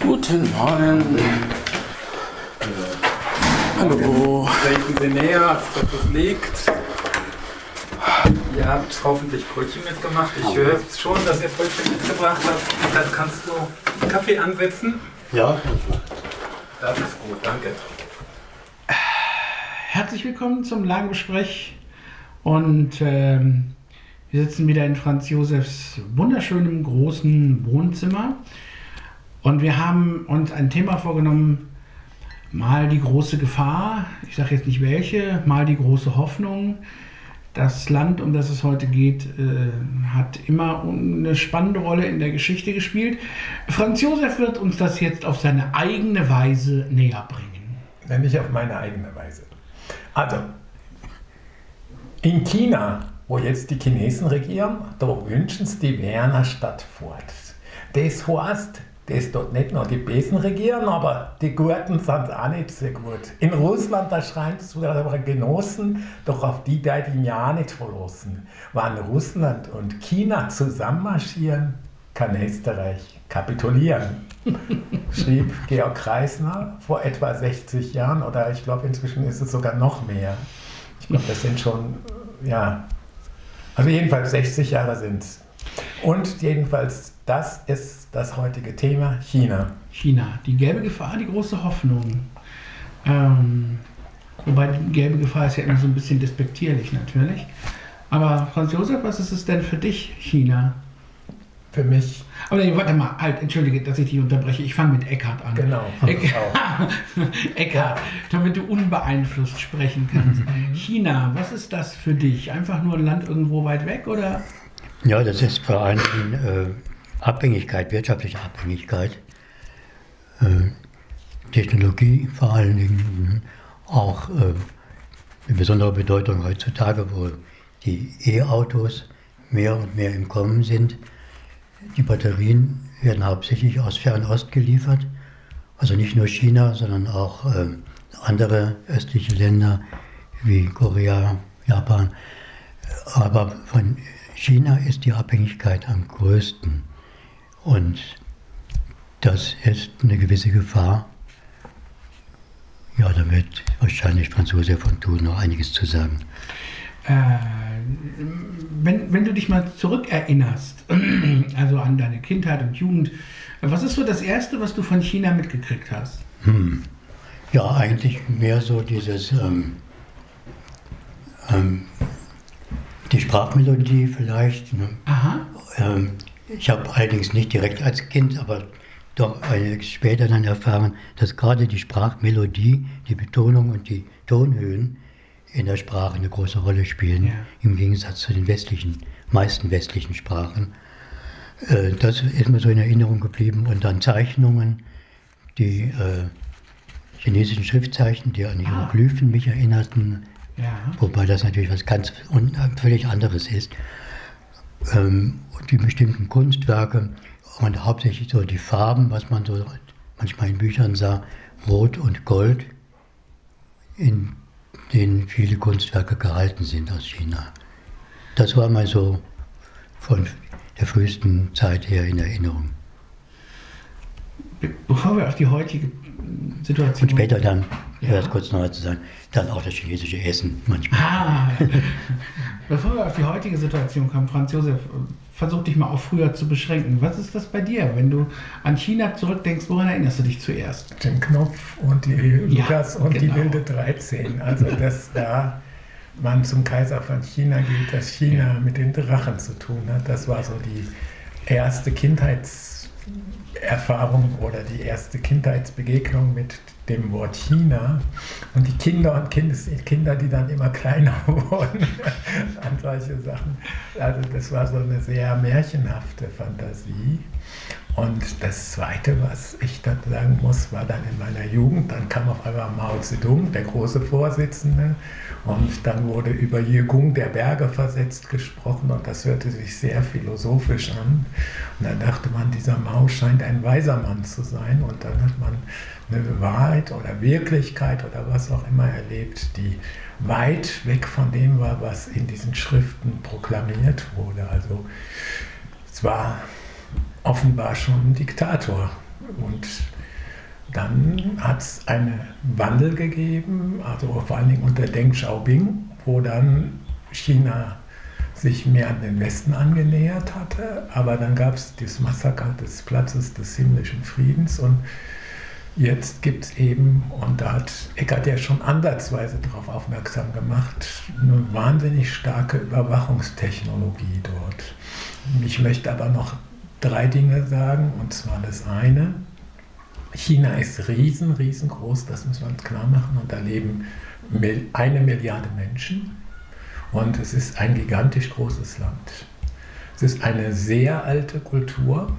Guten Morgen. Hallo. Treten Sie näher, als dass es liegt. Ihr habt hoffentlich Brötchen mitgemacht. Ich höre schon, dass ihr Brötchen mitgebracht habt. Dann kannst du Kaffee ansetzen. Ja, Das ist gut, danke. Herzlich willkommen zum Lagengespräch und ähm, wir sitzen wieder in Franz Josefs wunderschönem großen Wohnzimmer und wir haben uns ein Thema vorgenommen, mal die große Gefahr, ich sage jetzt nicht welche, mal die große Hoffnung. Das Land, um das es heute geht, äh, hat immer eine spannende Rolle in der Geschichte gespielt. Franz Josef wird uns das jetzt auf seine eigene Weise näher bringen. Nämlich auf meine eigene Weise. Also, in China, wo jetzt die Chinesen regieren, da wünschen sie die Werner Stadt fort. Das heißt, dass dort nicht nur die Besen regieren, aber die Gurten sind auch nicht so gut. In Russland, da schreien sie aber Genossen, doch auf die da die ja nicht verlassen. Wann Russland und China zusammenmarschieren, kann Österreich kapitulieren. Schrieb Georg Kreisner vor etwa 60 Jahren oder ich glaube inzwischen ist es sogar noch mehr. Ich glaube, das sind schon, ja, also jedenfalls 60 Jahre sind es. Und jedenfalls, das ist das heutige Thema, China. China, die gelbe Gefahr, die große Hoffnung. Ähm, wobei die gelbe Gefahr ist ja immer so ein bisschen despektierlich natürlich. Aber Franz Josef, was ist es denn für dich, China? Für mich, Aber nee, warte mal, halt, entschuldige, dass ich dich unterbreche. Ich fange mit Eckhard an. genau. Eckhard, damit du unbeeinflusst sprechen kannst. China, was ist das für dich? Einfach nur ein Land irgendwo weit weg oder? Ja, das ist vor allen Dingen äh, Abhängigkeit, wirtschaftliche Abhängigkeit. Äh, Technologie vor allen Dingen auch äh, eine besondere Bedeutung heutzutage, wo die E-Autos mehr und mehr im Kommen sind. Die Batterien werden hauptsächlich aus Fernost geliefert, also nicht nur China, sondern auch äh, andere östliche Länder wie Korea, Japan. Aber von China ist die Abhängigkeit am größten. Und das ist eine gewisse Gefahr. Ja, da wird wahrscheinlich Franz Josef von Thun noch einiges zu sagen. Äh, wenn, wenn du dich mal zurückerinnerst, also an deine Kindheit und Jugend, was ist so das Erste, was du von China mitgekriegt hast? Hm. Ja, eigentlich mehr so dieses, ähm, ähm, die Sprachmelodie vielleicht. Ne? Aha. Ähm, ich habe allerdings nicht direkt als Kind, aber doch später dann erfahren, dass gerade die Sprachmelodie, die Betonung und die Tonhöhen in der Sprache eine große Rolle spielen, Ja. im Gegensatz zu den westlichen, meisten westlichen Sprachen. Äh, das ist mir so in Erinnerung geblieben. Und dann Zeichnungen, die äh, chinesischen Schriftzeichen, die an Ah. Hieroglyphen mich erinnerten, Ja. wobei das natürlich was ganz un völlig anderes ist. Ähm, und die bestimmten Kunstwerke und hauptsächlich so die Farben, was man so manchmal in Büchern sah, Rot und Gold, in denen viele Kunstwerke gehalten sind aus China. Das war mal so von der frühesten Zeit her in Erinnerung. Be- Bevor wir auf die heutige Situation. Und später dann, Ja. ja. kurz noch zu sagen, dann auch das chinesische Essen manchmal. Ah, bevor wir auf die heutige Situation kommen, Franz Josef, versuch dich mal auf früher zu beschränken. Was ist das bei dir, wenn du an China zurückdenkst? Woran erinnerst du dich zuerst? Den Knopf und die Lukas und die genau. wilde 13. Also, dass da man zum Kaiser von China geht, dass China mit den Drachen zu tun hat. Das war so die erste Kindheitserfahrung oder die erste Kindheitsbegegnung mit dem Wort China. Und die Kinder und Kindes Kinder, die dann immer kleiner wurden an solche Sachen. Also das war so eine sehr märchenhafte Fantasie. Und das Zweite, was ich dann sagen muss, war dann in meiner Jugend, dann kam auf einmal Mao Zedong, der große Vorsitzende, und dann wurde über Jiegung der Berge versetzt gesprochen und das hörte sich sehr philosophisch an. Und dann dachte man, dieser Mao scheint ein weiser Mann zu sein und dann hat man eine Wahrheit oder Wirklichkeit oder was auch immer erlebt, die weit weg von dem war, was in diesen Schriften proklamiert wurde. Also war offenbar schon ein Diktator. Und dann hat es einen Wandel gegeben, also vor allen Dingen unter Deng Xiaoping, wo dann China sich mehr an den Westen angenähert hatte. Aber dann gab es das Massaker des Platzes des himmlischen Friedens und jetzt gibt es eben, und da hat Eckert ja schon ansatzweise darauf aufmerksam gemacht, eine wahnsinnig starke Überwachungstechnologie dort. Ich möchte aber noch drei Dinge sagen, und zwar das eine, China ist riesen, riesengroß, das müssen wir uns klar machen, und da leben eine Milliarde Menschen und es ist ein gigantisch großes Land. Es ist eine sehr alte Kultur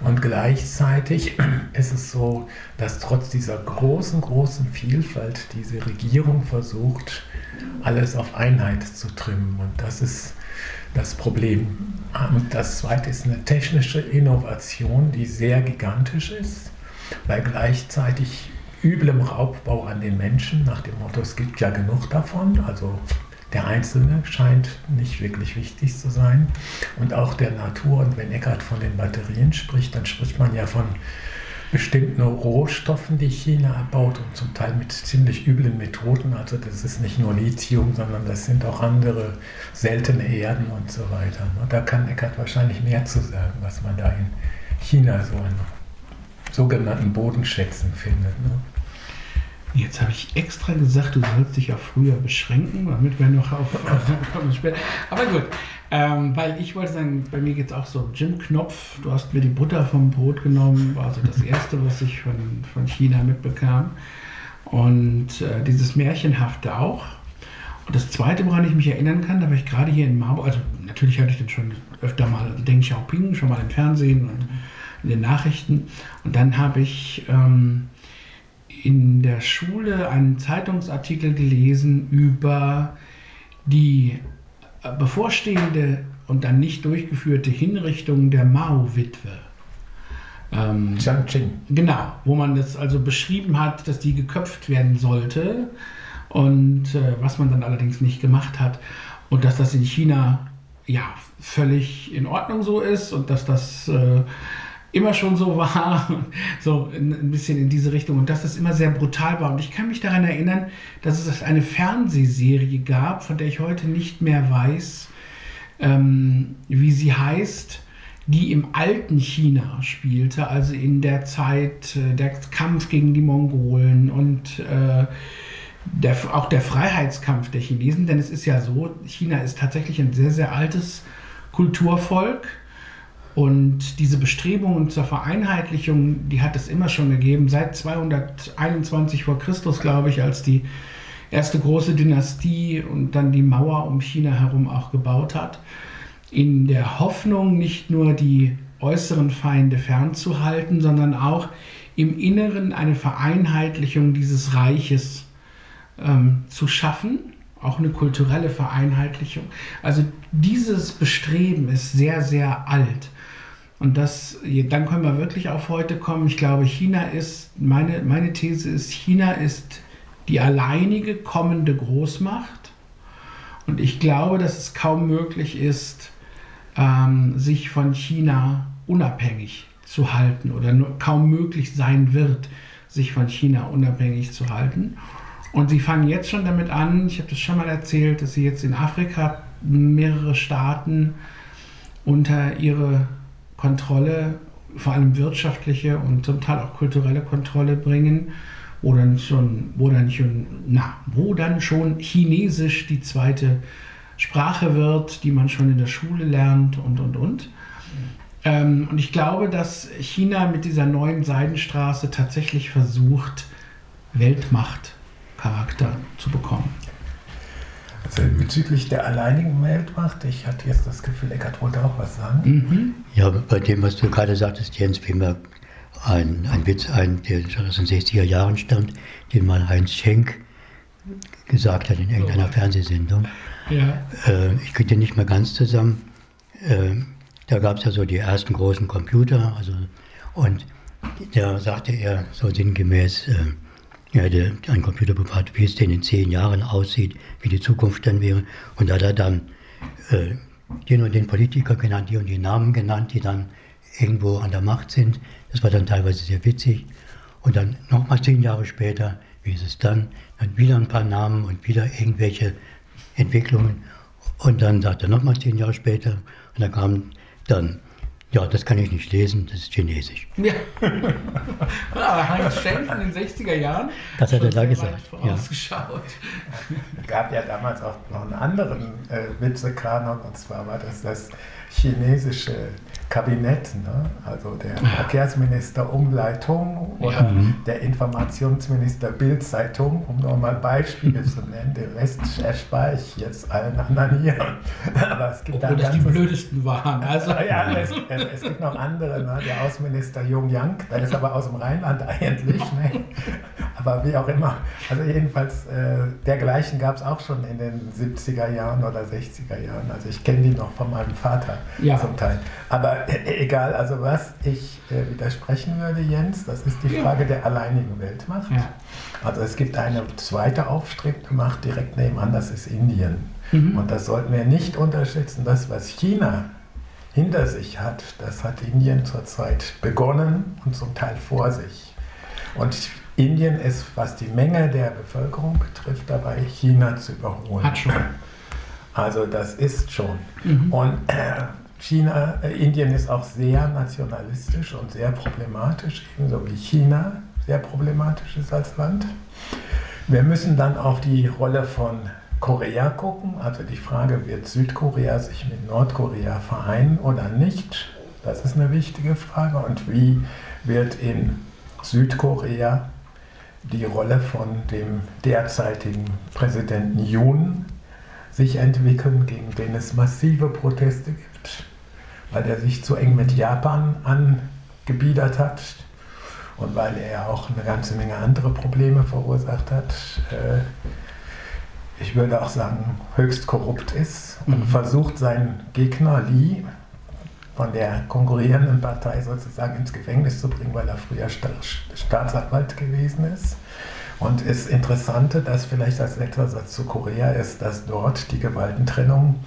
und gleichzeitig ist es so, dass trotz dieser großen, großen Vielfalt diese Regierung versucht, alles auf Einheit zu trimmen. Und das ist das Problem. Und das zweite ist eine technische Innovation, die sehr gigantisch ist, bei gleichzeitig üblem Raubbau an den Menschen, nach dem Motto, es gibt ja genug davon, also der Einzelne scheint nicht wirklich wichtig zu sein und auch der Natur. Und wenn Eckart von den Batterien spricht, dann spricht man ja von bestimmten Rohstoffen, die China erbaut und zum Teil mit ziemlich üblen Methoden. Also das ist nicht nur Lithium, sondern das sind auch andere seltene Erden und so weiter. Und da kann Eckart wahrscheinlich mehr zu sagen, was man da in China so an sogenannten Bodenschätzen findet. Ne? Jetzt habe ich extra gesagt, du sollst dich auf früher beschränken, damit wir noch auf, auf später. Aber gut, ähm, weil ich wollte sagen, bei mir geht es auch so. Jim Knopf, du hast mir die Butter vom Brot genommen, war so das erste, was ich von, von China mitbekam. Und äh, dieses Märchenhafte auch. Und das zweite, woran ich mich erinnern kann, da war ich gerade hier in Marburg, also natürlich hatte ich den schon öfter mal, also Deng Xiaoping, schon mal im Fernsehen und in den Nachrichten. Und dann habe ich. Ähm, in der Schule einen Zeitungsartikel gelesen über die äh, bevorstehende und dann nicht durchgeführte Hinrichtung der Mao-Witwe. Ähm, Qing. Genau, wo man das also beschrieben hat, dass die geköpft werden sollte und äh, was man dann allerdings nicht gemacht hat und dass das in China ja völlig in Ordnung so ist und dass das äh, immer schon so war, so ein bisschen in diese Richtung. Und dass das immer sehr brutal war. Und ich kann mich daran erinnern, dass es eine Fernsehserie gab, von der ich heute nicht mehr weiß, ähm, wie sie heißt, die im alten China spielte, also in der Zeit äh, der Kampf gegen die Mongolen und äh, der, auch der Freiheitskampf der Chinesen, denn es ist ja so, China ist tatsächlich ein sehr, sehr altes Kulturvolk und diese Bestrebungen zur Vereinheitlichung, die hat es immer schon gegeben, seit 221 vor Christus, glaube ich, als die erste große Dynastie und dann die Mauer um China herum auch gebaut hat, in der Hoffnung, nicht nur die äußeren Feinde fernzuhalten, sondern auch im Inneren eine Vereinheitlichung dieses Reiches ähm, zu schaffen, auch eine kulturelle Vereinheitlichung. Also dieses Bestreben ist sehr, sehr alt. Und das, dann können wir wirklich auf heute kommen. Ich glaube, China ist, meine, meine These ist, China ist die alleinige kommende Großmacht. Und ich glaube, dass es kaum möglich ist, ähm, sich von China unabhängig zu halten oder nur, kaum möglich sein wird, sich von China unabhängig zu halten. Und sie fangen jetzt schon damit an, ich habe das schon mal erzählt, dass sie jetzt in Afrika mehrere Staaten unter ihre Kontrolle, vor allem wirtschaftliche und zum Teil auch kulturelle Kontrolle bringen, wo dann schon, wo dann schon, na, wo dann schon Chinesisch die zweite Sprache wird, die man schon in der Schule lernt und und und. Ähm, und ich glaube, dass China mit dieser neuen Seidenstraße tatsächlich versucht, Weltmachtcharakter zu bekommen. Also bezüglich der alleinigen Weltmacht, ich hatte jetzt das Gefühl, Eckart wollte auch was sagen. Mhm. Ja, bei dem, was du gerade sagtest, Jens, fiel mir ein, ein Witz ein, der aus den 60er Jahren stammt, den mal Heinz Schenk gesagt hat in irgendeiner oh. Fernsehsendung. Ja. Äh, ich kriege den nicht mehr ganz zusammen. Äh, da gab es ja so die ersten großen Computer, also, und da sagte er so sinngemäß, äh, er hätte einen Computer bewahrt, wie es denn in zehn Jahren aussieht, wie die Zukunft dann wäre. Und da hat er dann äh, den und den Politiker genannt, die und die Namen genannt, die dann irgendwo an der Macht sind. Das war dann teilweise sehr witzig. Und dann nochmal zehn Jahre später, wie ist es dann, dann wieder ein paar Namen und wieder irgendwelche Entwicklungen. Und dann sagt er nochmal zehn Jahre später, und dann kam dann, ja, das kann ich nicht lesen, das ist Chinesisch. Ja. Aber Heinz Schenk in den 60er Jahren. Das hat er da gesagt, weit ja. Vorausgeschaut. Es gab ja damals auch noch einen anderen äh, Witzekanon, und zwar war das das chinesische Kabinett, ne? also der Verkehrsminister Umleitung oder Ja. der Informationsminister Bildzeitung, um nur mal Beispiele zu nennen. Den Rest erspare ich jetzt allen anderen hier. Aber es gibt Obwohl ein das die blödesten waren. Also, ja, es, es, es gibt noch andere, ne? der Außenminister Jung Yang, der ist aber aus dem Rheinland eigentlich. Ne? Aber wie auch immer. Also jedenfalls, äh, dergleichen gab es auch schon in den 70er Jahren oder 60er Jahren. Also ich kenne die noch von meinem Vater Ja. zum Teil. Aber äh, egal, also was ich äh, widersprechen würde, Jens, das ist die. Frage der alleinigen Weltmacht. Ja. Also es gibt eine zweite aufstrebende Macht direkt nebenan, das ist Indien. Mhm. Und das sollten wir nicht unterschätzen. Das, was China hinter sich hat, das hat Indien zurzeit begonnen und zum Teil vor sich. Und Indien ist, was die Menge der Bevölkerung betrifft, dabei China zu überholen. Hat schon. Also das ist schon. Mhm. Und äh, China, äh, Indien ist auch sehr nationalistisch und sehr problematisch, ebenso wie China sehr problematisch ist als Land. Wir müssen dann auf die Rolle von Korea gucken, also die Frage, wird Südkorea sich mit Nordkorea vereinen oder nicht? Das ist eine wichtige Frage. Und wie wird in Südkorea die Rolle von dem derzeitigen Präsidenten Yoon sich entwickeln, gegen den es massive Proteste gibt, weil er sich zu eng mit Japan angebiedert hat und weil er ja auch eine ganze Menge andere Probleme verursacht hat. Äh, ich würde auch sagen, höchst korrupt ist und Mhm. versucht, seinen Gegner Lee von der konkurrierenden Partei sozusagen ins Gefängnis zu bringen, weil er früher Sta Staatsanwalt gewesen ist. Und das Interessante, dass vielleicht als letzter Satz zu Korea ist, dass dort die Gewaltentrennung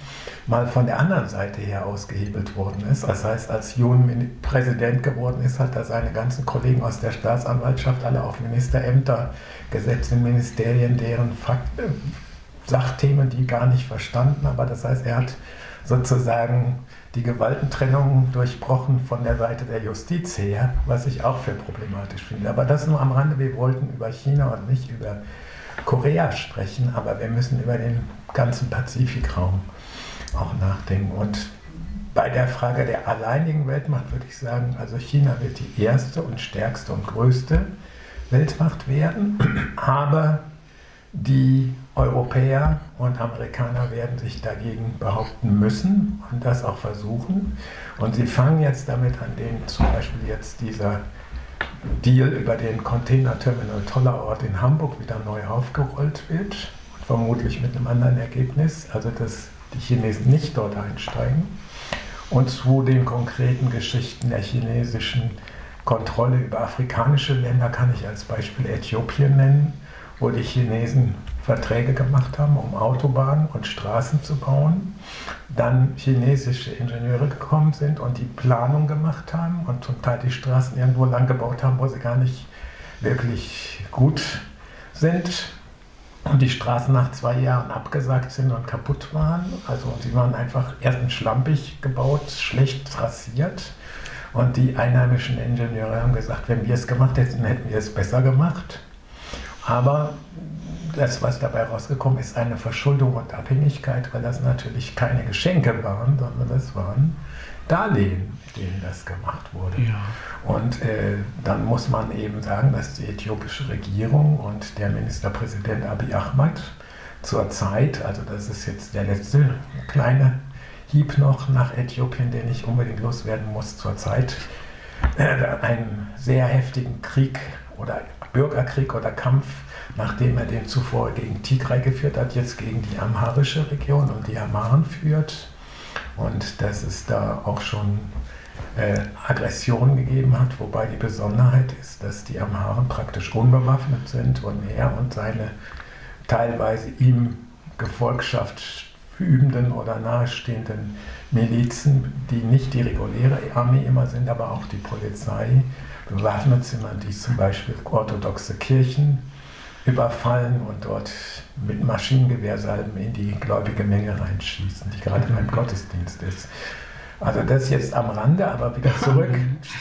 mal von der anderen Seite her ausgehebelt worden ist. Das heißt, als Mini- Präsident geworden ist, hat er seine ganzen Kollegen aus der Staatsanwaltschaft alle auf Ministerämter gesetzt in Ministerien, deren Fakt äh, Sachthemen die gar nicht verstanden. Aber das heißt, er hat sozusagen die Gewaltentrennung durchbrochen von der Seite der Justiz her, was ich auch für problematisch finde. Aber das nur am Rande. Wir wollten über China und nicht über Korea sprechen, aber wir müssen über den ganzen Pazifikraum auch nachdenken. Und bei der Frage der alleinigen Weltmacht würde ich sagen, also China wird die erste und stärkste und größte Weltmacht werden, aber die Europäer und Amerikaner werden sich dagegen behaupten müssen und das auch versuchen. Und sie fangen jetzt damit an, dem zum Beispiel jetzt dieser Deal über den Containerterminal Tollerort in Hamburg wieder neu aufgerollt wird, vermutlich mit einem anderen Ergebnis, also dass die Chinesen nicht dort einsteigen. Und zu den konkreten Geschichten der chinesischen Kontrolle über afrikanische Länder kann ich als Beispiel Äthiopien nennen, wo die Chinesen Verträge gemacht haben, um Autobahnen und Straßen zu bauen. Dann chinesische Ingenieure gekommen sind und die Planung gemacht haben und zum Teil die Straßen irgendwo lang gebaut haben, wo sie gar nicht wirklich gut sind. Und die Straßen nach zwei Jahren abgesagt sind und kaputt waren. Also sie waren einfach erstens schlampig gebaut, schlecht trassiert. Und die einheimischen Ingenieure haben gesagt, wenn wir es gemacht hätten, hätten wir es besser gemacht. Aber das, was dabei rausgekommen ist, eine Verschuldung und Abhängigkeit, weil das natürlich keine Geschenke waren, sondern das waren Darlehen, mit denen das gemacht wurde. Ja. Und äh, dann muss man eben sagen, dass die äthiopische Regierung und der Ministerpräsident Abiy Ahmed zurzeit, also das ist jetzt der letzte kleine Hieb noch nach Äthiopien, den ich unbedingt loswerden muss, zurzeit äh, einen sehr heftigen Krieg oder Bürgerkrieg oder Kampf, nachdem er den zuvor gegen Tigray geführt hat, jetzt gegen die amharische Region und die Amharen führt. Und dass es da auch schon äh, Aggression gegeben hat, wobei die Besonderheit ist, dass die Amharen praktisch unbewaffnet sind und er und seine teilweise ihm Gefolgschaft übenden oder nahestehenden Milizen, die nicht die reguläre Armee immer sind, aber auch die Polizei bewaffnet sind, die zum Beispiel orthodoxe Kirchen überfallen und dort mit Maschinengewehrsalben in die gläubige Menge reinschießen, die gerade beim Gottesdienst ist. Also das jetzt am Rande, aber wieder zurück.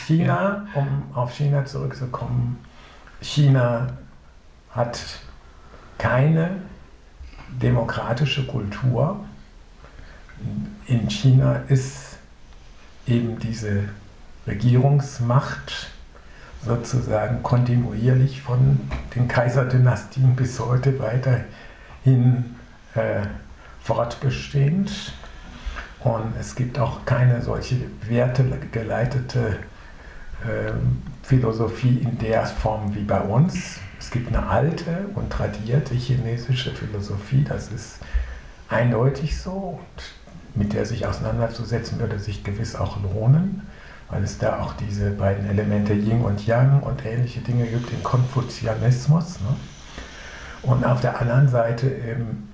China, um auf China zurückzukommen. China hat keine demokratische Kultur. In China ist eben diese Regierungsmacht sozusagen kontinuierlich von den Kaiserdynastien bis heute weiterhin äh, fortbestehend. Und es gibt auch keine solche wertegeleitete äh, Philosophie in der Form wie bei uns. Es gibt eine alte und tradierte chinesische Philosophie, das ist eindeutig so. Und mit der sich auseinanderzusetzen, würde sich gewiss auch lohnen weil es da auch diese beiden Elemente Yin und Yang und ähnliche Dinge gibt, den Konfuzianismus. Ne? Und auf der anderen Seite, eben,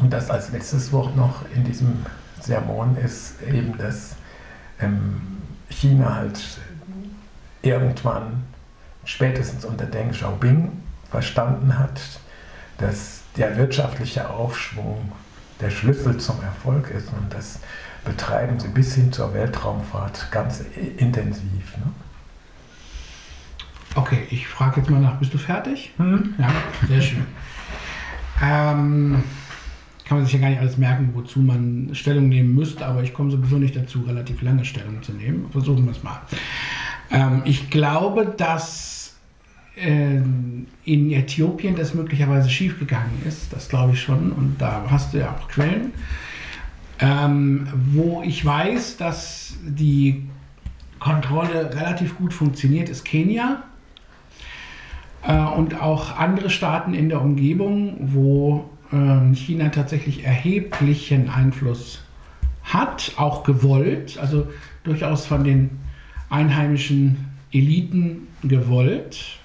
und das als letztes Wort noch in diesem Sermon ist eben, dass ähm, China halt irgendwann spätestens unter Deng Xiaoping verstanden hat, dass der wirtschaftliche Aufschwung der Schlüssel zum Erfolg ist und dass betreiben sie bis hin zur Weltraumfahrt ganz intensiv. Ne? Okay, ich frage jetzt mal nach, bist du fertig? Hm? Ja, sehr schön. Ähm, kann man sich ja gar nicht alles merken, wozu man Stellung nehmen müsste, aber ich komme sowieso nicht dazu, relativ lange Stellung zu nehmen. Versuchen wir es mal. Ähm, ich glaube, dass äh, in Äthiopien das möglicherweise schiefgegangen ist. Das glaube ich schon. Und da hast du ja auch Quellen. Ähm, wo ich weiß, dass die Kontrolle relativ gut funktioniert, ist Kenia äh, und auch andere Staaten in der Umgebung, wo äh, China tatsächlich erheblichen Einfluss hat, auch gewollt, also durchaus von den einheimischen Eliten gewollt.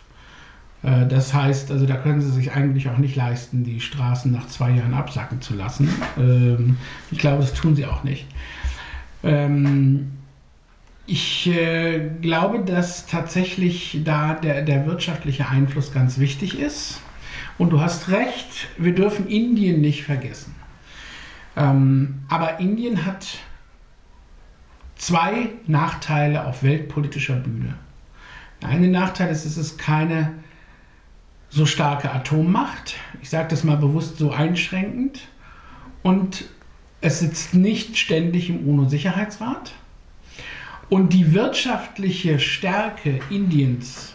Äh, das heißt, also da können sie sich eigentlich auch nicht leisten, die Straßen nach zwei Jahren absacken zu lassen. Ähm, ich glaube, das tun sie auch nicht. Ähm, ich äh, glaube, dass tatsächlich da der, der wirtschaftliche Einfluss ganz wichtig ist. Und du hast recht, wir dürfen Indien nicht vergessen. Ähm, aber Indien hat zwei Nachteile auf weltpolitischer Bühne. Der eine Nachteil ist, es ist keine so starke Atommacht. Ich sage das mal bewusst so einschränkend. Und es sitzt nicht ständig im UNO-Sicherheitsrat. Und die wirtschaftliche Stärke Indiens,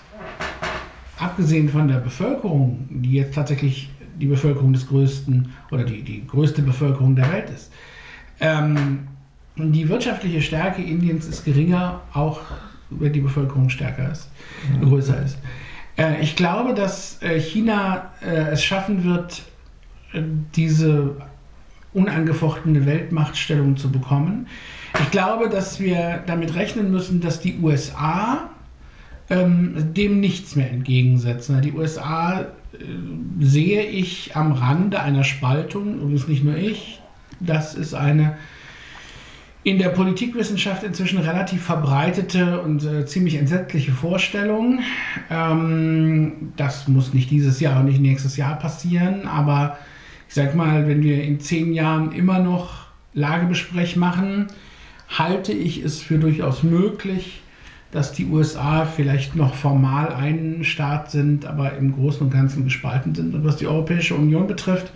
abgesehen von der Bevölkerung, die jetzt tatsächlich die Bevölkerung des größten oder die, die größte Bevölkerung der Welt ist, ähm, die wirtschaftliche Stärke Indiens ist geringer, auch wenn die Bevölkerung stärker ist, größer ist. Äh, ich glaube, dass äh, China äh, es schaffen wird, diese unangefochtene Weltmachtstellung zu bekommen. Ich glaube, dass wir damit rechnen müssen, dass die USA ähm, dem nichts mehr entgegensetzen. Die USA sehe ich am Rande einer Spaltung, übrigens nicht nur ich, das ist eine in der Politikwissenschaft inzwischen relativ verbreitete und äh, ziemlich entsetzliche Vorstellung. Ähm, das muss nicht dieses Jahr und nicht nächstes Jahr passieren, aber ich sag mal, wenn wir in zehn Jahren immer noch Lagebesprech machen, halte ich es für durchaus möglich, dass die USA vielleicht noch formal ein Staat sind, aber im Großen und Ganzen gespalten sind. Und was die Europäische Union betrifft,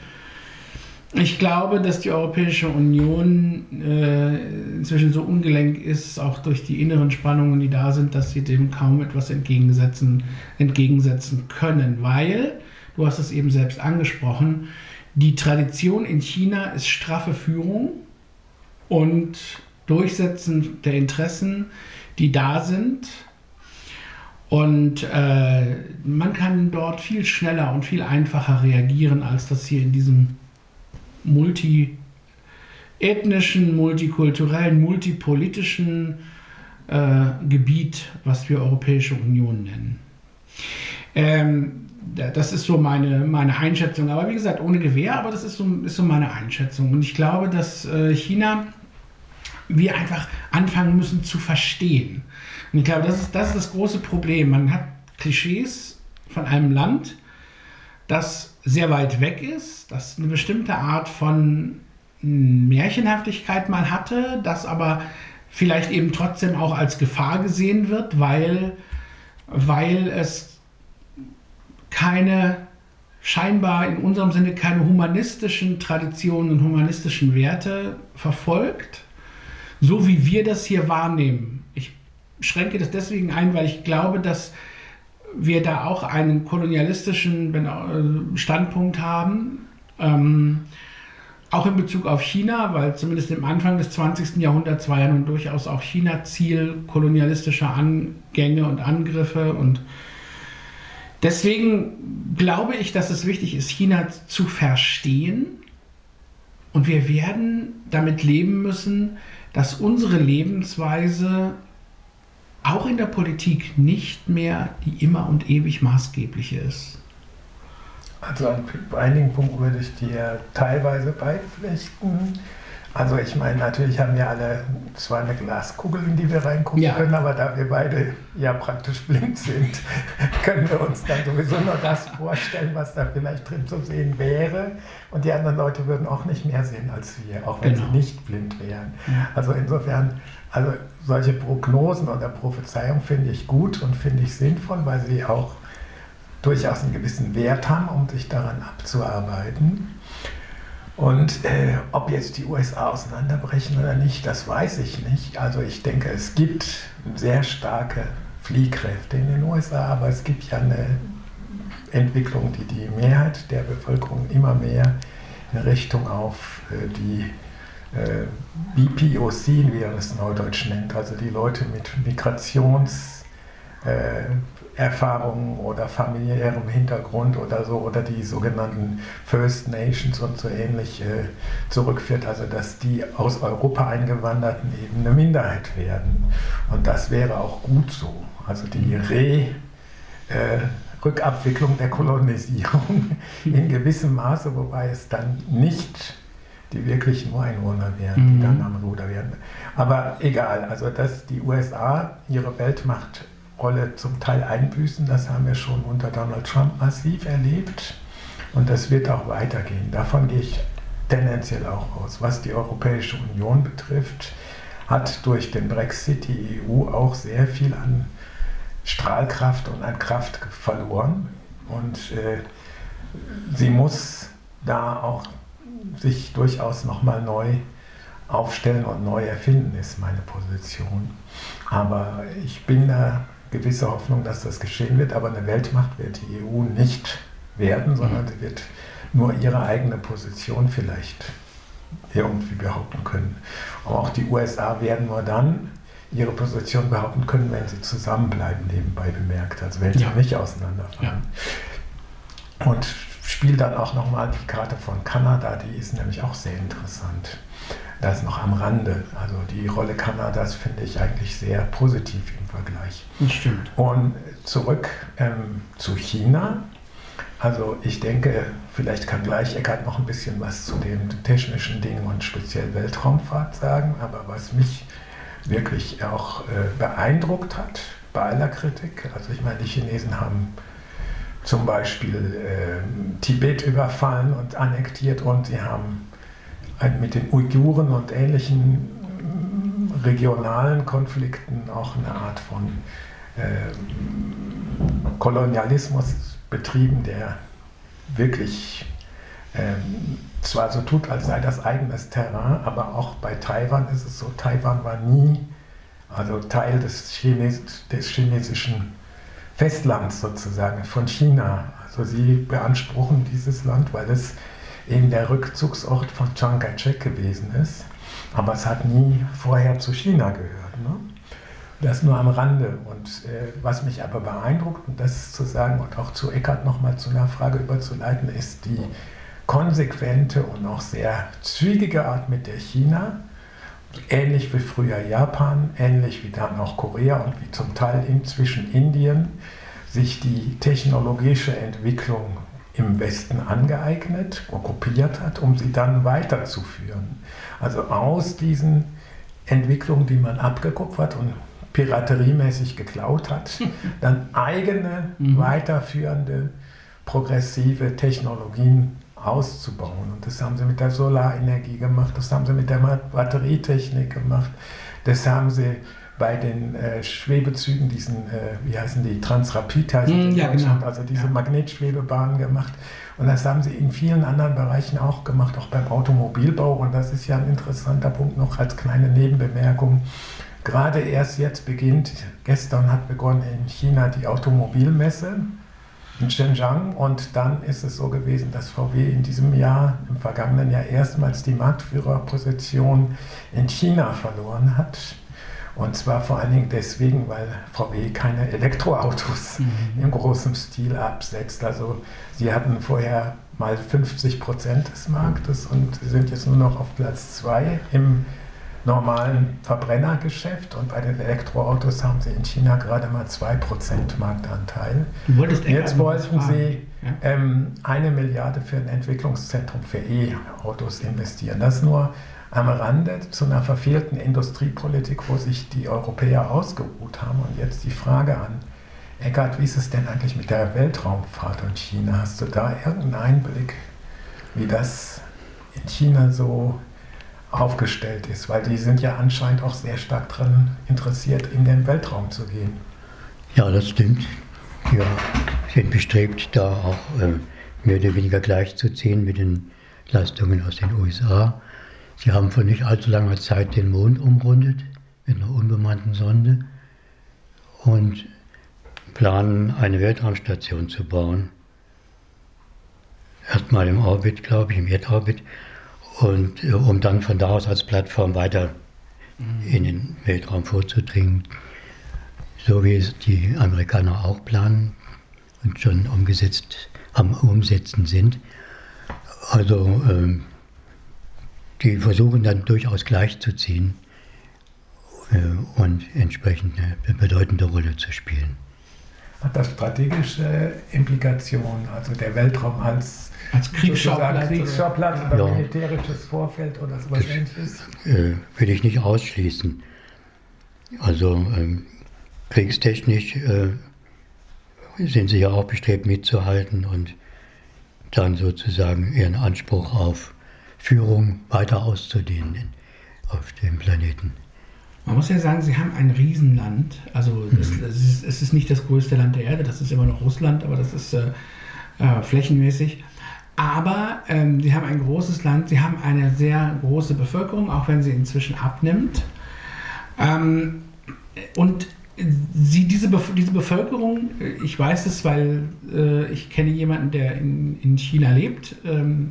ich glaube, dass die Europäische Union äh, inzwischen so ungelenk ist, auch durch die inneren Spannungen, die da sind, dass sie dem kaum etwas entgegensetzen, entgegensetzen können, weil, du hast es eben selbst angesprochen, die Tradition in China ist straffe Führung und Durchsetzen der Interessen, die da sind. Und äh, man kann dort viel schneller und viel einfacher reagieren, als das hier in diesem multiethnischen, multikulturellen, multipolitischen äh, Gebiet, was wir Europäische Union nennen. Ähm, das ist so meine, meine Einschätzung. Aber wie gesagt, ohne Gewehr, aber das ist so, ist so meine Einschätzung. Und ich glaube, dass äh, China wir einfach anfangen müssen zu verstehen. Und ich glaube, das ist, das ist das große Problem. Man hat Klischees von einem Land, das sehr weit weg ist, das eine bestimmte Art von Märchenhaftigkeit mal hatte, das aber vielleicht eben trotzdem auch als Gefahr gesehen wird, weil, weil es keine scheinbar in unserem Sinne keine humanistischen Traditionen und humanistischen Werte verfolgt, so wie wir das hier wahrnehmen. Ich schränke das deswegen ein, weil ich glaube, dass wir da auch einen kolonialistischen äh, Standpunkt haben, ähm, auch in Bezug auf China, weil zumindest im Anfang des 20. Jahrhunderts war ja nun durchaus auch China Ziel kolonialistischer Angänge und Angriffe und deswegen glaube ich, dass es wichtig ist, China zu verstehen und wir werden damit leben müssen, dass unsere Lebensweise auch in der Politik nicht mehr die immer und ewig maßgebliche ist. Also an einigen Punkten würde ich dir teilweise beipflichten. Also ich meine, natürlich haben wir alle zwar eine Glaskugel, in die wir reingucken ja. können, aber da wir beide ja praktisch blind sind, können wir uns dann sowieso nur das vorstellen, was da vielleicht drin zu sehen wäre. Und die anderen Leute würden auch nicht mehr sehen als wir, auch wenn genau. sie nicht blind wären. Also insofern also solche Prognosen oder Prophezeiungen finde ich gut und finde ich sinnvoll, weil sie auch durchaus einen gewissen Wert haben, um sich daran abzuarbeiten. Und äh, ob jetzt die USA auseinanderbrechen oder nicht, das weiß ich nicht. Also ich denke, es gibt sehr starke Fliehkräfte in den USA, aber es gibt ja eine Entwicklung, die die Mehrheit der Bevölkerung immer mehr in Richtung auf äh, die BPOC, wie er es neudeutsch nennt, also die Leute mit Migrationserfahrungen äh, oder familiärem Hintergrund oder so, oder die sogenannten First Nations und so ähnlich äh, zurückführt, also dass die aus Europa eingewanderten eben eine Minderheit werden. Und das wäre auch gut so. Also die Re- äh, Rückabwicklung der Kolonisierung in gewissem Maße, wobei es dann nicht die wirklich nur Einwohner wären, mhm. die dann am Ruder wären. Aber egal, also dass die USA ihre Weltmachtrolle zum Teil einbüßen, das haben wir schon unter Donald Trump massiv erlebt und das wird auch weitergehen. Davon gehe ich tendenziell auch aus. Was die Europäische Union betrifft, hat durch den Brexit die EU auch sehr viel an Strahlkraft und an Kraft verloren und äh, sie muss da auch sich durchaus nochmal neu aufstellen und neu erfinden, ist meine Position. Aber ich bin da gewisse Hoffnung, dass das geschehen wird. Aber eine Weltmacht wird die EU nicht werden, sondern sie wird nur ihre eigene Position vielleicht irgendwie behaupten können. Aber auch die USA werden nur dann ihre Position behaupten können, wenn sie zusammenbleiben, nebenbei bemerkt, also wenn sie ja. nicht auseinanderfallen. Ja. Und spiele dann auch nochmal die Karte von Kanada, die ist nämlich auch sehr interessant. Das noch am Rande. Also die Rolle Kanadas finde ich eigentlich sehr positiv im Vergleich. Das stimmt. Und zurück ähm, zu China. Also ich denke, vielleicht kann gleich Eckart noch ein bisschen was zu den technischen Dingen und speziell Weltraumfahrt sagen, aber was mich wirklich auch äh, beeindruckt hat bei aller Kritik, also ich meine, die Chinesen haben zum Beispiel äh, Tibet überfallen und annektiert und sie haben mit den Uiguren und ähnlichen äh, regionalen Konflikten auch eine Art von äh, Kolonialismus betrieben, der wirklich ähm, zwar so tut, als sei das eigenes Terrain, aber auch bei Taiwan ist es so, Taiwan war nie also Teil des, Chines des chinesischen Festlands sozusagen von China. Also sie beanspruchen dieses Land, weil es eben der Rückzugsort von Chiang Kai-shek gewesen ist. Aber es hat nie vorher zu China gehört. Ne? Das nur am Rande. Und äh, was mich aber beeindruckt, und das zu sagen und auch zu Eckart nochmal zu einer Frage überzuleiten, ist die konsequente und auch sehr zügige Art, mit der China, ähnlich wie früher Japan, ähnlich wie dann auch Korea und wie zum Teil inzwischen Indien, sich die technologische Entwicklung im Westen angeeignet, okkupiert hat, um sie dann weiterzuführen. Also aus diesen Entwicklungen, die man abgekupfert und pirateriemäßig geklaut hat, dann eigene, mhm. weiterführende, progressive Technologien auszubauen. Und das haben sie mit der Solarenergie gemacht, das haben sie mit der Batterietechnik gemacht, das haben sie bei den äh, Schwebezügen, diesen, äh, wie heißen die, Transrapid heißen mm, ja, genau. also diese ja. Magnetschwebebahnen gemacht. Und das haben sie in vielen anderen Bereichen auch gemacht, auch beim Automobilbau. Und das ist ja ein interessanter Punkt noch als kleine Nebenbemerkung. Gerade erst jetzt beginnt, gestern hat begonnen in China die Automobilmesse in Shenzhen und dann ist es so gewesen, dass VW in diesem Jahr, im vergangenen Jahr erstmals die Marktführerposition in China verloren hat. Und zwar vor allen Dingen deswegen, weil VW keine Elektroautos mhm. im großen Stil absetzt. Also sie hatten vorher mal 50 Prozent des Marktes und sind jetzt nur noch auf Platz 2 im normalen Verbrennergeschäft und bei den Elektroautos haben sie in China gerade mal 2% Marktanteil. Du wolltest Jetzt wollten sie ja. ähm, eine Milliarde für ein Entwicklungszentrum für E-Autos investieren. Das nur am Rande zu einer verfehlten Industriepolitik, wo sich die Europäer ausgeruht haben. Und jetzt die Frage an Eckart, wie ist es denn eigentlich mit der Weltraumfahrt in China? Hast du da irgendeinen Einblick, wie das in China so aufgestellt ist? Weil die sind ja anscheinend auch sehr stark daran interessiert, in den Weltraum zu gehen. Ja, das stimmt. Ja, sind bestrebt, da auch äh, mehr oder weniger gleichzuziehen mit den Leistungen aus den USA. Sie haben vor nicht allzu langer Zeit den Mond umrundet mit einer unbemannten Sonde und planen, eine Weltraumstation zu bauen. Erstmal im Orbit, glaube ich, im Erdorbit, und äh, um dann von da aus als Plattform weiter mhm. in den Weltraum vorzudringen, so wie es die Amerikaner auch planen und schon umgesetzt, am Umsetzen sind. Also ähm, die versuchen dann durchaus gleichzuziehen äh, und entsprechend eine bedeutende Rolle zu spielen. Hat das strategische Implikationen, also der Weltraum als, als Kriegsschauplatz, Kriegsschauplatz oder, oder ja. militärisches Vorfeld oder sowas ähnliches? Äh, will ich nicht ausschließen. Also ähm, kriegstechnisch äh, sind sie ja auch bestrebt mitzuhalten und dann sozusagen ihren Anspruch auf Führung weiter auszudehnen auf dem Planeten. Man muss ja sagen, sie haben ein Riesenland. Also mhm. es, es, ist, es, ist, nicht das größte Land der Erde, das ist immer noch Russland, aber das ist äh, äh, flächenmäßig. Aber ähm, sie haben ein großes Land, sie haben eine sehr große Bevölkerung, auch wenn sie inzwischen abnimmt. Ähm, und sie, diese, Be diese Bevölkerung, ich weiß es, weil äh, ich kenne jemanden, der in, in China lebt. Ähm,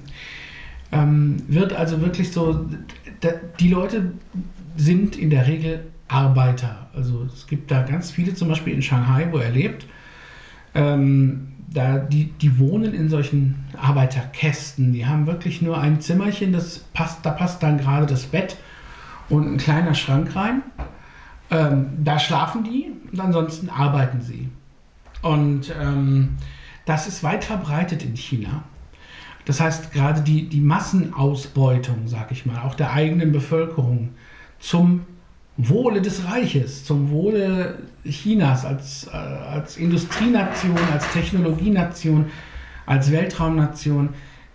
ähm, wird also wirklich so, die Leute sind in der Regel Arbeiter. Also es gibt da ganz viele, zum Beispiel in Shanghai, wo er lebt. Ähm, da die, die wohnen in solchen Arbeiterkästen. Die haben wirklich nur ein Zimmerchen, das passt, da passt dann gerade das Bett und ein kleiner Schrank rein. Ähm, da schlafen die und ansonsten arbeiten sie. Und ähm, das ist weit verbreitet in China. Das heißt, gerade die, die Massenausbeutung, sag ich mal, auch der eigenen Bevölkerung zum Wohle des Reiches, zum Wohle Chinas als, äh, als Industrienation, als Technologienation, als Weltraumnation,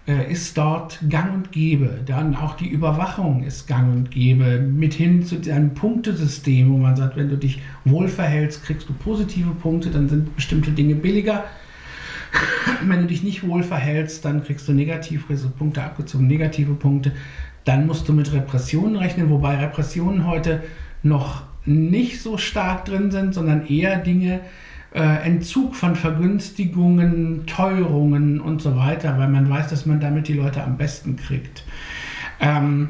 äh, ist dort gang und gäbe. Dann auch die Überwachung ist gang und gäbe, mit hin zu einem Punktesystem, wo man sagt, wenn du dich wohl verhältst, kriegst du positive Punkte, dann sind bestimmte Dinge billiger Wenn du dich nicht wohl verhältst, dann kriegst du negative Punkte abgezogen, negative Punkte. Dann musst du mit Repressionen rechnen, wobei Repressionen heute noch nicht so stark drin sind, sondern eher Dinge, äh, Entzug von Vergünstigungen, Teuerungen und so weiter, weil man weiß, dass man damit die Leute am besten kriegt. Ähm,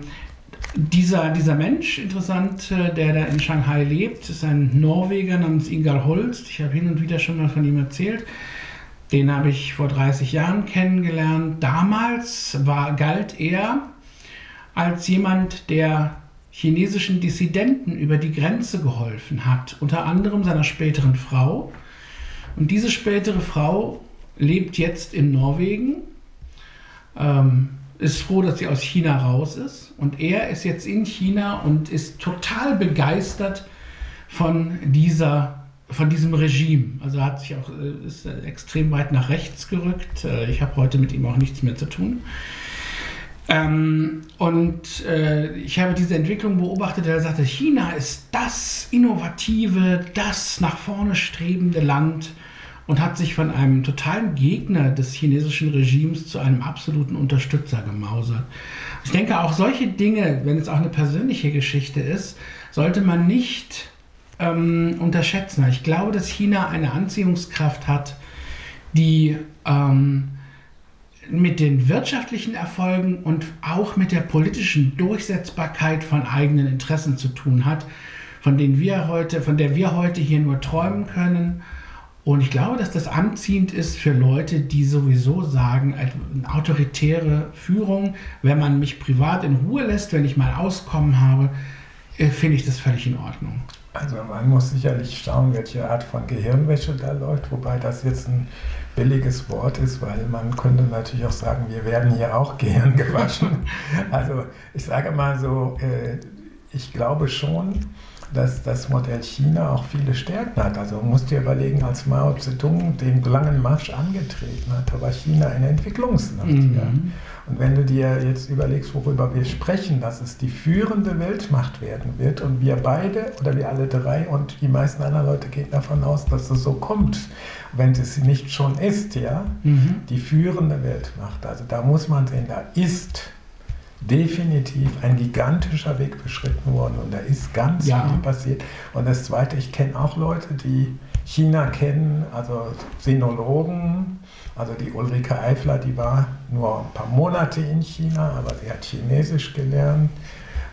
dieser, dieser Mensch, interessant, äh, der da in Shanghai lebt, ist ein Norweger namens Ingar Holst. Ich habe hin und wieder schon mal von ihm erzählt. Den habe ich vor 30 Jahren kennengelernt. Damals war, galt er als jemand, der chinesischen Dissidenten über die Grenze geholfen hat, unter anderem seiner späteren Frau. Und diese spätere Frau lebt jetzt in Norwegen, ähm, ist froh, dass sie aus China raus ist. Und er ist jetzt in China und ist total begeistert von dieser von diesem Regime. Also hat sich auch äh, ist extrem weit nach rechts gerückt. Äh, ich habe heute mit ihm auch nichts mehr zu tun. Ähm, und äh, ich habe diese Entwicklung beobachtet, er sagte, China ist das innovative, das nach vorne strebende Land und hat sich von einem totalen Gegner des chinesischen Regimes zu einem absoluten Unterstützer gemausert. Ich denke, auch solche Dinge, wenn es auch eine persönliche Geschichte ist, sollte man nicht ähm, unterschätzen. Ich glaube, dass China eine Anziehungskraft hat, die ähm, mit den wirtschaftlichen Erfolgen und auch mit der politischen Durchsetzbarkeit von eigenen Interessen zu tun hat, von denen wir heute, von der wir heute hier nur träumen können. Und ich glaube, dass das anziehend ist für Leute, die sowieso sagen, eine autoritäre Führung, wenn man mich privat in Ruhe lässt, wenn ich mal Auskommen habe, äh, finde ich das völlig in Ordnung. Also man muss sicherlich schauen, welche Art von Gehirnwäsche da läuft, wobei das jetzt ein billiges Wort ist, weil man könnte natürlich auch sagen, wir werden hier auch Gehirn gewaschen. also ich sage mal so, äh, ich glaube schon, dass das Modell China auch viele Stärken hat. Also man muss dir überlegen, als Mao Zedong den langen Marsch angetreten hat, da war China ein Entwicklungsland. Mhm. Ja. Und wenn du dir jetzt überlegst, worüber wir sprechen, dass es die führende Weltmacht werden wird und wir beide oder wir alle drei und die meisten anderen Leute gehen davon aus, dass es so kommt, wenn es nicht schon ist, ja, mhm. die führende Weltmacht. Also da muss man sehen, da ist definitiv ein gigantischer Weg beschritten worden und da ist ganz ja. viel passiert. Und das Zweite, ich kenne auch Leute, die China kennen, also Sinologen, also die Ulrike Eifler, die war nur ein paar Monate in China, aber sie hat Chinesisch gelernt.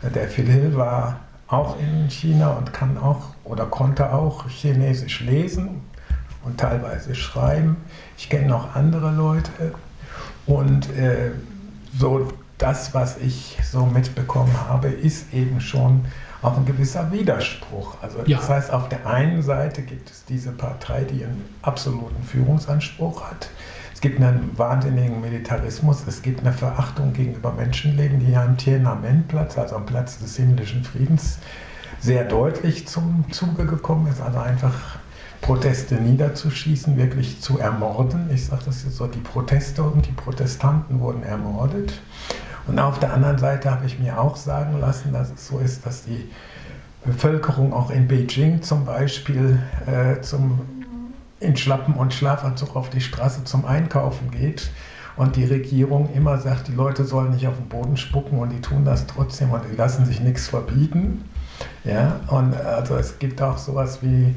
Der Phil Hill war auch in China und kann auch oder konnte auch Chinesisch lesen und teilweise schreiben. Ich kenne noch andere Leute und äh, so das, was ich so mitbekommen habe, ist eben schon auch ein gewisser Widerspruch. Also ja. das heißt, auf der einen Seite gibt es diese Partei, die einen absoluten Führungsanspruch hat. Es gibt einen wahnsinnigen Militarismus, es gibt eine Verachtung gegenüber Menschenleben, die ja am Tiananmen-Platz, also am Platz des himmlischen Friedens, sehr deutlich zum Zuge gekommen ist. Also einfach Proteste niederzuschießen, wirklich zu ermorden. Ich sage das jetzt so, die Proteste und die Protestanten wurden ermordet. Und auf der anderen Seite habe ich mir auch sagen lassen, dass es so ist, dass die Bevölkerung auch in Beijing zum Beispiel äh, zum, in Schlappen und Schlafanzug auf die Straße zum Einkaufen geht und die Regierung immer sagt, die Leute sollen nicht auf den Boden spucken und die tun das trotzdem und die lassen sich nichts verbieten. Ja, und also es gibt auch sowas wie,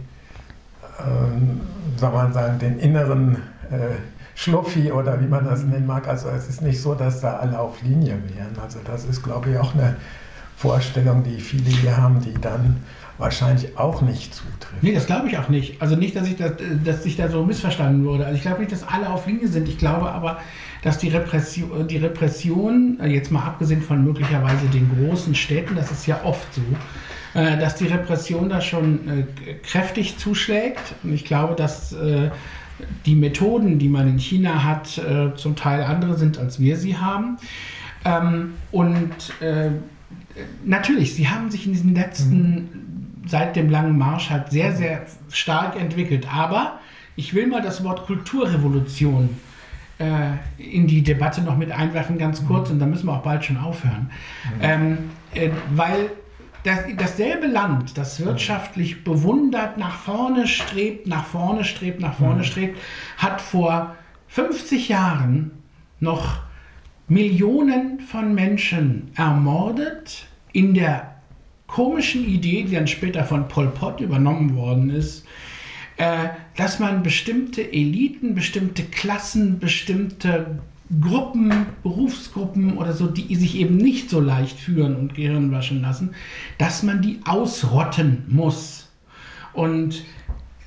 ähm, soll man sagen, den inneren äh, Schluffi oder wie man das nennen mag. Also es ist nicht so, dass da alle auf Linie wären. Also das ist, glaube ich, auch eine Vorstellung, die viele hier haben, die dann wahrscheinlich auch nicht zutrifft. Nee, das glaube ich auch nicht. Also nicht, dass ich, das, dass ich da so missverstanden wurde. Also ich glaube nicht, dass alle auf Linie sind. Ich glaube aber, dass die Repression, die Repression, äh, jetzt mal abgesehen von möglicherweise den großen Städten, das ist ja oft so, äh, dass die Repression da schon äh, kräftig zuschlägt. Und ich glaube, dass die Methoden, die man in China hat, äh, zum Teil andere sind, als wir sie haben. Ähm, und äh, natürlich, sie haben sich in diesen letzten, mhm. seit dem langen Marsch halt sehr, sehr stark entwickelt. Aber ich will mal das Wort Kulturrevolution äh, in die Debatte noch mit einwerfen, ganz kurz, mhm. und da müssen wir auch bald schon aufhören. Mhm. Ähm, äh, weil das, dasselbe Land, das wirtschaftlich bewundert nach vorne strebt, nach vorne strebt, nach vorne mhm. strebt, hat vor 50 Jahren noch Millionen von Menschen ermordet in der komischen Idee, die dann später von Pol Pot übernommen worden ist, äh, dass man bestimmte Eliten, bestimmte Klassen, bestimmte Gruppen, Berufsgruppen oder so, die sich eben nicht so leicht führen und Gehirn waschen lassen, dass man die ausrotten muss. Und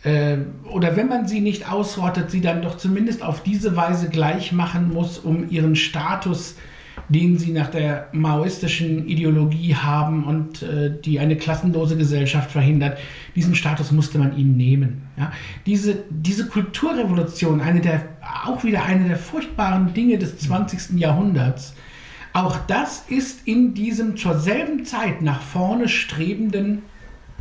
äh, oder wenn man sie nicht ausrottet, sie dann doch zumindest auf diese Weise gleich machen muss, um ihren Status den sie nach der maoistischen Ideologie haben und äh, die eine klassenlose Gesellschaft verhindert. Diesen Status musste man ihnen nehmen. Ja? Diese, diese Kulturrevolution, eine der, auch wieder eine der furchtbaren Dinge des 20. Jahrhunderts, auch das ist in diesem zur selben Zeit nach vorne strebenden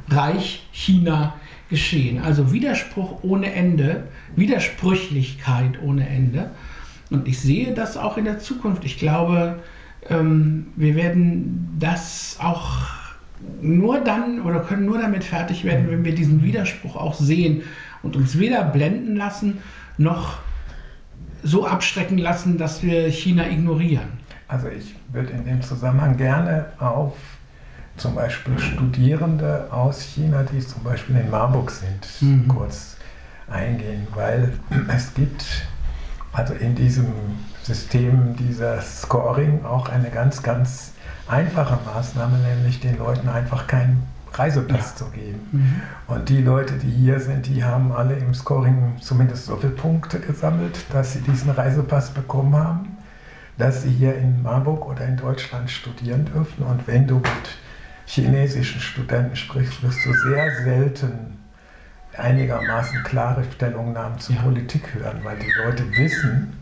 Reich China geschehen. Also Widerspruch ohne Ende, Widersprüchlichkeit ohne Ende. Und ich sehe das auch in der Zukunft. Ich glaube, ähm, wir werden das auch nur dann oder können nur damit fertig werden, wenn wir diesen Widerspruch auch sehen und uns weder blenden lassen noch so abstrecken lassen, dass wir China ignorieren. Also ich würde in dem Zusammenhang gerne auf zum Beispiel Studierende aus China, die zum Beispiel in Marburg sind, mhm. kurz eingehen, weil es gibt also in diesem System dieser Scoring auch eine ganz, ganz einfache Maßnahme, nämlich den Leuten einfach keinen Reisepass ja. zu geben. Mhm. Und die Leute, die hier sind, die haben alle im Scoring zumindest so viele Punkte gesammelt, dass sie diesen Reisepass bekommen haben, dass sie hier in Marburg oder in Deutschland studieren dürfen. Und wenn du mit chinesischen Studenten sprichst, wirst du sehr selten einigermaßen klare Stellungnahmen zur ja. Politik hören, weil die Leute wissen,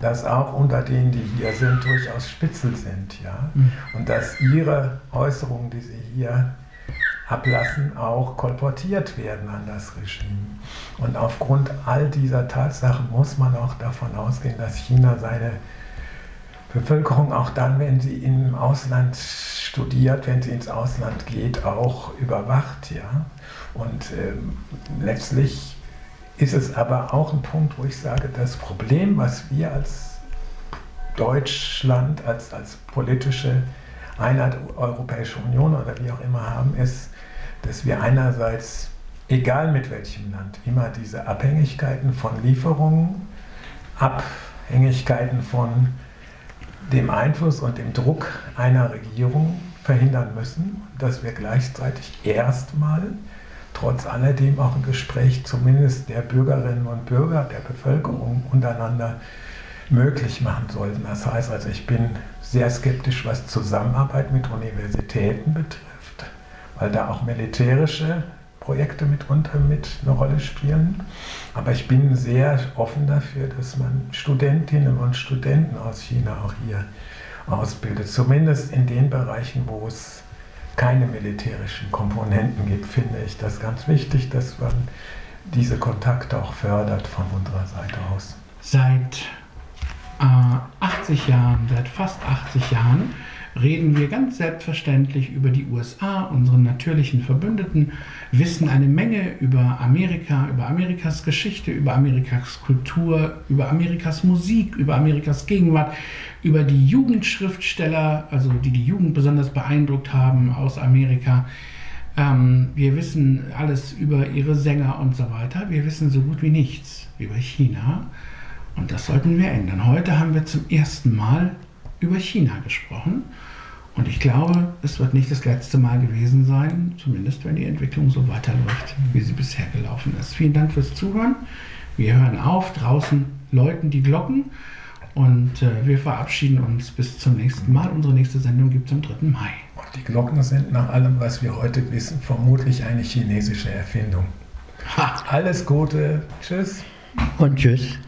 dass auch unter denen, die hier sind, durchaus Spitzel sind. Ja? Mhm. Und dass ihre Äußerungen, die sie hier ablassen, auch kolportiert werden an das Regime. Und aufgrund all dieser Tatsachen muss man auch davon ausgehen, dass China seine Bevölkerung auch dann, wenn sie im Ausland studiert, wenn sie ins Ausland geht, auch überwacht. Ja? Und ähm, letztlich ist es aber auch ein Punkt, wo ich sage, das Problem, was wir als Deutschland, als, als politische Einheit Europäische Union oder wie auch immer haben, ist, dass wir einerseits, egal mit welchem Land, immer diese Abhängigkeiten von Lieferungen, Abhängigkeiten von dem Einfluss und dem Druck einer Regierung verhindern müssen, dass wir gleichzeitig erstmal trotz alledem auch ein Gespräch zumindest der Bürgerinnen und Bürger, der Bevölkerung untereinander möglich machen sollten. Das heißt also, ich bin sehr skeptisch, was Zusammenarbeit mit Universitäten betrifft, weil da auch militärische Projekte mitunter mit eine Rolle spielen. Aber ich bin sehr offen dafür, dass man Studentinnen und Studenten aus China auch hier ausbildet. Zumindest in den Bereichen, wo es keine militärischen Komponenten gibt, finde ich das ganz wichtig, dass man diese Kontakte auch fördert von unserer Seite aus. Seit äh, 80 Jahren, seit fast 80 Jahren, reden wir ganz selbstverständlich über die USA, unseren natürlichen Verbündeten, wissen eine Menge über Amerika, über Amerikas Geschichte, über Amerikas Kultur, über Amerikas Musik, über Amerikas Gegenwart, über die Jugendschriftsteller, also die die Jugend besonders beeindruckt haben aus Amerika. Ähm, wir wissen alles über ihre Sänger und so weiter. Wir wissen so gut wie nichts über China. Und das sollten wir ändern. Heute haben wir zum ersten Mal über China gesprochen. Und ich glaube, es wird nicht das letzte Mal gewesen sein, zumindest wenn die Entwicklung so weiterläuft, wie sie bisher gelaufen ist. Vielen Dank fürs Zuhören. Wir hören auf. Draußen läuten die Glocken. Und äh, wir verabschieden uns bis zum nächsten Mal. Unsere nächste Sendung gibt es am 3. Mai. Und die Glocken sind nach allem, was wir heute wissen, vermutlich eine chinesische Erfindung. Ha. Alles Gute. Tschüss. Und tschüss.